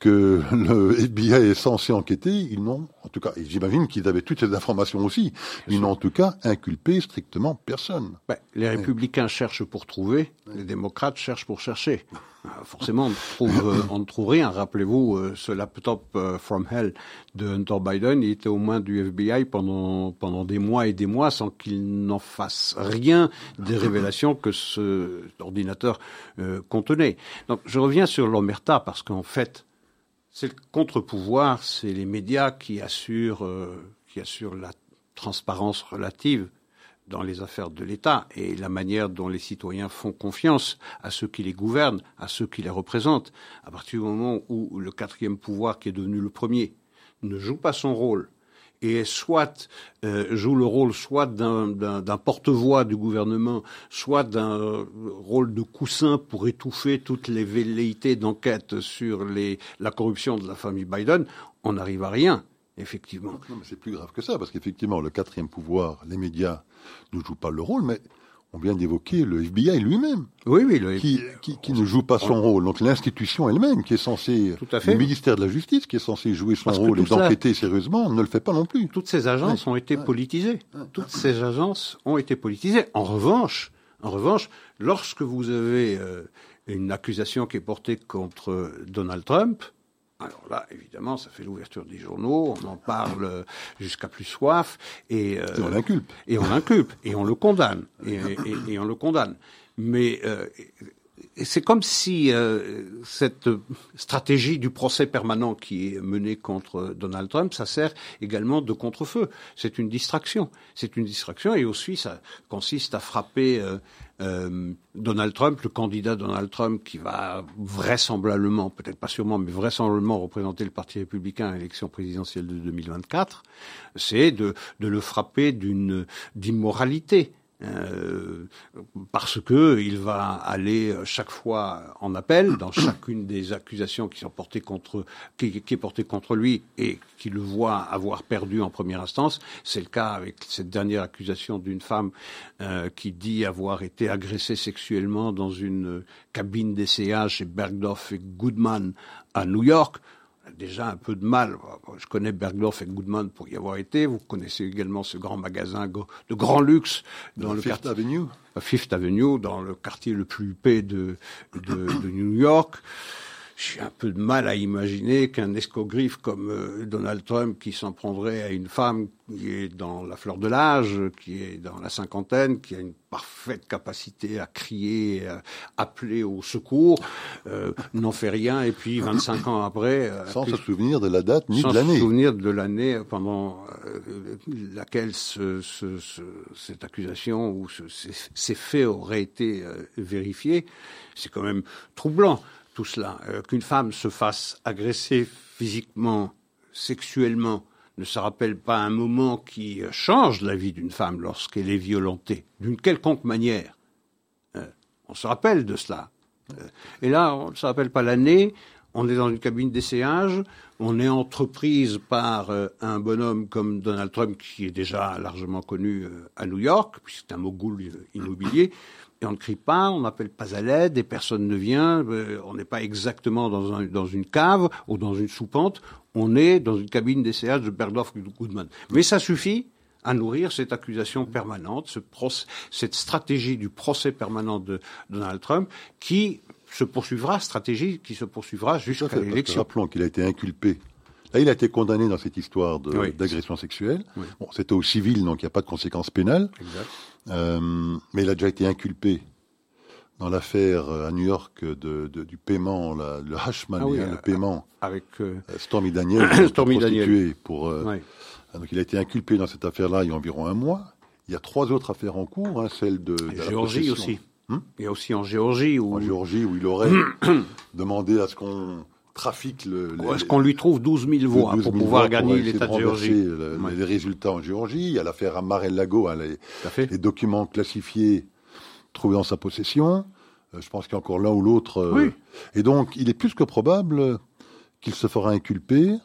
que (laughs) le FBI est censé enquêter, ils n'ont, en tout cas, j'imagine qu'ils avaient toutes ces informations aussi, ils n'ont en tout cas inculpé strictement personne. Ben, les républicains ouais. cherchent pour trouver, les démocrates cherchent pour chercher. (laughs) Euh, forcément, on, trouve, euh, on ne trouve rien. Rappelez-vous, euh, ce laptop euh, from hell de Hunter Biden, il était aux mains du FBI pendant, pendant des mois et des mois sans qu'il n'en fasse rien des (laughs) révélations que ce ordinateur contenait. Donc, je reviens sur l'Omerta parce qu'en fait, c'est le contre-pouvoir, c'est les médias qui assurent, euh, qui assurent la transparence relative dans les affaires de l'État et la manière dont les citoyens font confiance à ceux qui les gouvernent, à ceux qui les représentent. À partir du moment où le quatrième pouvoir, qui est devenu le premier, ne joue pas son rôle et soit euh, joue le rôle soit d'un porte-voix du gouvernement, soit d'un rôle de coussin pour étouffer toutes les velléités d'enquête sur la corruption de la famille Biden, on n'arrive à rien effectivement. Non, mais c'est plus grave que ça, parce qu'effectivement, le quatrième pouvoir, les médias, ne jouent pas le rôle, mais on vient d'évoquer le FBI lui-même. Oui, oui, le qui, qui, qui, ne joue pas son rôle. Donc l'institution elle-même, qui est censée, tout à fait. le ministère de la Justice, qui est censé jouer son rôle et d'enquêter sérieusement, ne le fait pas non plus. Toutes ces agences ont été politisées. Toutes ces agences ont été politisées. En revanche, en revanche, lorsque vous avez euh, une accusation qui est portée contre Donald Trump, alors là, évidemment, ça fait l'ouverture des journaux, on en parle jusqu'à plus soif, et, euh, et on l'inculpe. Et on l'inculpe, et on le condamne, et, et, on le condamne. Mais euh, c'est comme si euh, cette stratégie du procès permanent qui est menée contre Donald Trump, ça sert également de contre-feu. C'est une distraction. C'est une distraction et aussi ça consiste à frapper euh, euh, Donald Trump, le candidat Donald Trump qui va vraisemblablement, peut-être pas sûrement, mais vraisemblablement représenter le Parti républicain à l'élection présidentielle de 2024, c'est de, de le frapper d'une d'immoralité. Euh, parce que il va aller chaque fois en appel dans (coughs) chacune des accusations qui sont portées contre qui, qui est portée contre lui et qui le voit avoir perdu en première instance. C'est le cas avec cette dernière accusation d'une femme euh, qui dit avoir été agressée sexuellement dans une cabine d'essayage chez Bergdorf et Goodman à New York déjà un peu de mal. Je connais Bergdorf et Goodman pour y avoir été. Vous connaissez également ce grand magasin de grand luxe dans le Fifth Avenue. Fifth Avenue, dans le quartier le plus huppé de, de, de New York j'ai un peu de mal à imaginer qu'un escogriffe comme euh, Donald Trump qui s'en prendrait à une femme qui est dans la fleur de l'âge, qui est dans la cinquantaine, qui a une parfaite capacité à crier, à appeler au secours, euh, n'en fait rien et puis 25 ans après... Euh, sans se souvenir de la date ni de l'année. Sans se souvenir de l'année pendant laquelle ce, ce, cette accusation ou ces faits auraient été vérifiés. C'est quand même troublant tout cela. Euh, qu'une femme se fasse agresser physiquement, sexuellement, ne se rappelle pas un moment qui change la vie d'une femme lorsqu'elle est violentée, d'une quelconque manière. Euh, on se rappelle de cela. Euh, et là, on ne se rappelle pas l'année, on est dans une cabine d'essayage, on est entreprise par un bonhomme comme Donald Trump, qui est déjà largement connu à New York, puisque c'est un mogul immobilier, et on ne crie pas, on n'appelle pas à l'aide, et personne ne vient, euh, on n'est pas exactement dans, un, dans une cave ou dans une soupente, on est dans une cabine d'essayage de Bergdorf Goodman. Mais ça suffit à nourrir cette accusation permanente, ce cette stratégie du procès permanent de Donald Trump qui se poursuivra, stratégie qui se poursuivra jusqu'à l'élection. Rappelons qu'il a été inculpé Là, il a été condamné dans cette histoire d'agression sexuelle. Bon, c'était au civil, donc il n'y a pas de conséquences pénales. Exact. Euh, mais il a déjà été inculpé dans l'affaire euh, à New York de, de, du paiement, la, le hashman, ah hein, le paiement avec euh, Stormy Daniel, (coughs) Stormy Daniel. pour. Euh, donc il a été inculpé dans cette affaire-là il y a environ un mois. Il y a trois autres affaires en cours, hein, celle de, de Géorgie aussi. Hmm il y a aussi en Géorgie où en Géorgie où il aurait (coughs) demandé à ce qu'on trafique le. Est-ce qu'on lui trouve 12 000 voix pour pouvoir gagner l'État de Géorgie Les résultats en Géorgie. Il y a l'affaire Amar Lago, hein, les, les, documents classifiés trouvés en sa possession. Euh, je pense qu'il y a encore l'un ou l'autre. Euh, et donc, il est plus que probable qu'il se fera inculper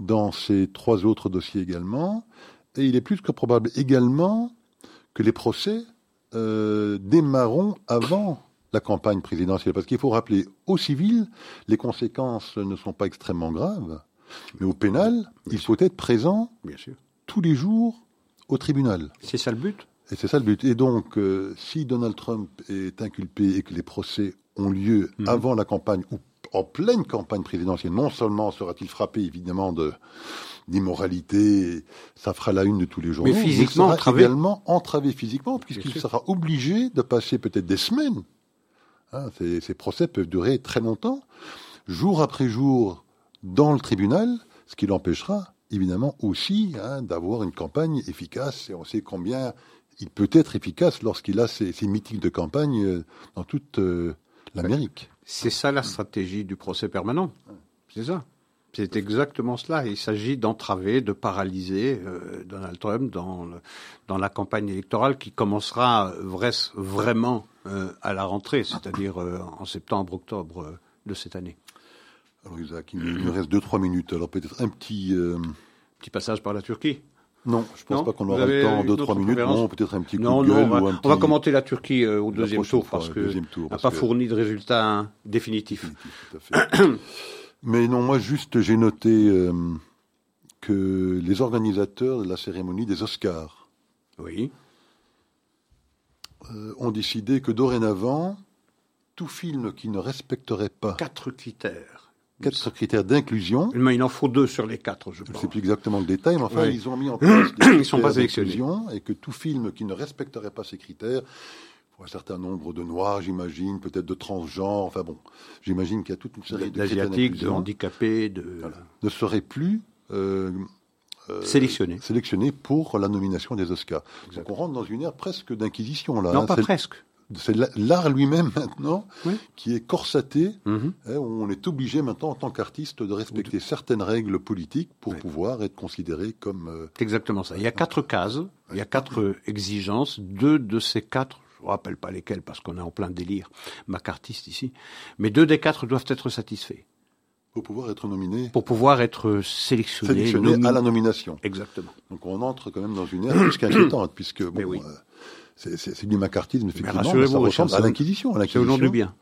dans ces trois autres dossiers également. Et il est plus que probable également que les procès euh, démarreront avant la campagne présidentielle. Parce qu'il faut rappeler, au civil, les conséquences ne sont pas extrêmement graves, mais au pénal, il faut être présent Bien sûr. tous les jours au tribunal. C'est ça le but? Et c'est ça le but. Et donc, euh, si Donald Trump est inculpé et que les procès ont lieu mhm. avant la campagne ou en pleine campagne présidentielle, non seulement sera-t-il frappé évidemment de d'immoralité, ça fera la une de tous les jours. Mais physiquement, il sera également entravé physiquement, puisqu'il sera obligé de passer peut-être des semaines Hein, ces, procès peuvent durer très longtemps, jour après jour dans le tribunal, ce qui l'empêchera évidemment aussi hein, d'avoir une campagne efficace. Et on sait combien il peut être efficace lorsqu'il a ses, meetings de campagne euh, dans toute euh, l'Amérique. C'est ça la stratégie du procès permanent. C'est ça. C'est exactement cela. Il s'agit d'entraver, de paralyser euh, Donald Trump dans, dans la campagne électorale qui commencera vraiment euh, à la rentrée, c'est-à-dire euh, en septembre-octobre de cette année. Alors Isaac, il nous reste 2-3 minutes. Alors peut-être un petit... Petit passage par la Turquie non, je pense pas qu'on aura le temps, deux, trois minutes. Non, peut-être un petit coup non, de gueule non, on va, ou un petit... on va commenter la Turquie au deuxième tour parce que n'a pas fourni de résultats définitifs. (coughs) Mais non, moi juste j'ai noté euh, que les organisateurs de la cérémonie des Oscars oui. Euh, ont décidé que dorénavant, tout film qui ne respecterait pas quatre critères, quatre critères d'inclusion. Mais il en faut deux sur les quatre, je pense. Je ne sais plus exactement le détail, mais enfin ils ont mis en place des (coughs) ils sont pas sélectionnés et que tout film qui ne respecterait pas ces critères un certain nombre de noirs, j'imagine, peut-être de transgenres, enfin bon, j'imagine qu'il y a toute une série d'asiatiques, de handicapés, de ne seraient plus euh, euh, sélectionnés sélectionnés pour la nomination des Oscars. Donc on rentre dans une ère presque d'inquisition là. Non, hein. pas presque. C'est l'art lui-même maintenant qui est corsaté, mhm. hein, où on est obligé maintenant en tant qu'artiste de respecter certaines règles politiques pour pouvoir être considéré comme... Euh, exactement ça. Il y a quatre cases, il y a quatre exigences. Deux de ces quatre ne rappelle pas lesquels parce qu'on est en plein délire macartiste ici, mais deux des quatre doivent être satisfaits. Pour pouvoir être nominé Pour pouvoir être sélectionné. Sélectionné à la nomination. Exactement. Donc on entre quand même dans une ère plus qu'inquiétante, (coughs) puisque bon, oui. euh, c'est du macartisme, effectivement, mais, ça ressemble à l'Inquisition. C'est au nom du bien.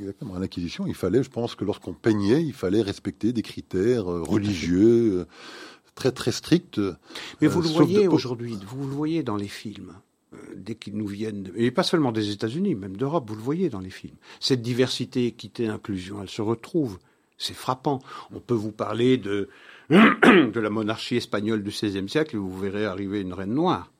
exactement. À l'Inquisition, il fallait, je pense que lorsqu'on peignait, il fallait respecter des critères euh, religieux euh, très très stricts. Mais vous le voyez aujourd'hui, vous le voyez dans les films. Euh, dès qu'ils nous viennent, et pas seulement des États-Unis, même d'Europe, vous le voyez dans les films. Cette diversité, équité, inclusion, elle se retrouve. C'est frappant. On peut vous parler de, (clears throat) de la monarchie espagnole du XVIe siècle et vous verrez arriver une reine noire.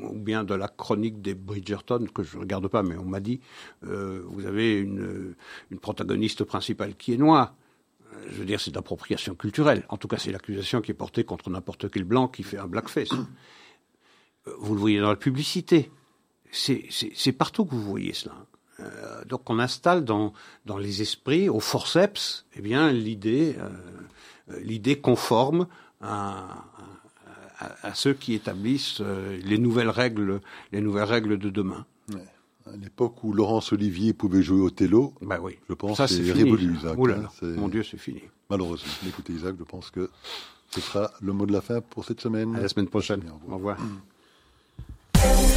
Ou bien de la chronique des Bridgerton, que je ne regarde pas, mais on m'a dit, euh, vous avez une, une protagoniste principale qui est noire je veux dire, c'est d'appropriation culturelle. En tout cas, c'est l'accusation qui est portée contre n'importe quel blanc qui fait un blackface vous le voyez dans la publicité. C'est partout que vous voyez cela. Euh, donc on installe dans, dans les esprits, au forceps, eh bien l'idée euh, l'idée conforme à, à, ceux qui établissent euh, les nouvelles règles les nouvelles règles de demain. À l'époque où Laurence Olivier pouvait jouer au télo, bah oui. je pense que c'est révolu, Isaac. Hein, mon Dieu, c'est fini. Malheureusement. Écoutez, Isaac, je pense que ce sera le mot de la fin pour cette semaine. À la semaine prochaine. Au revoir. Au revoir. Yeah.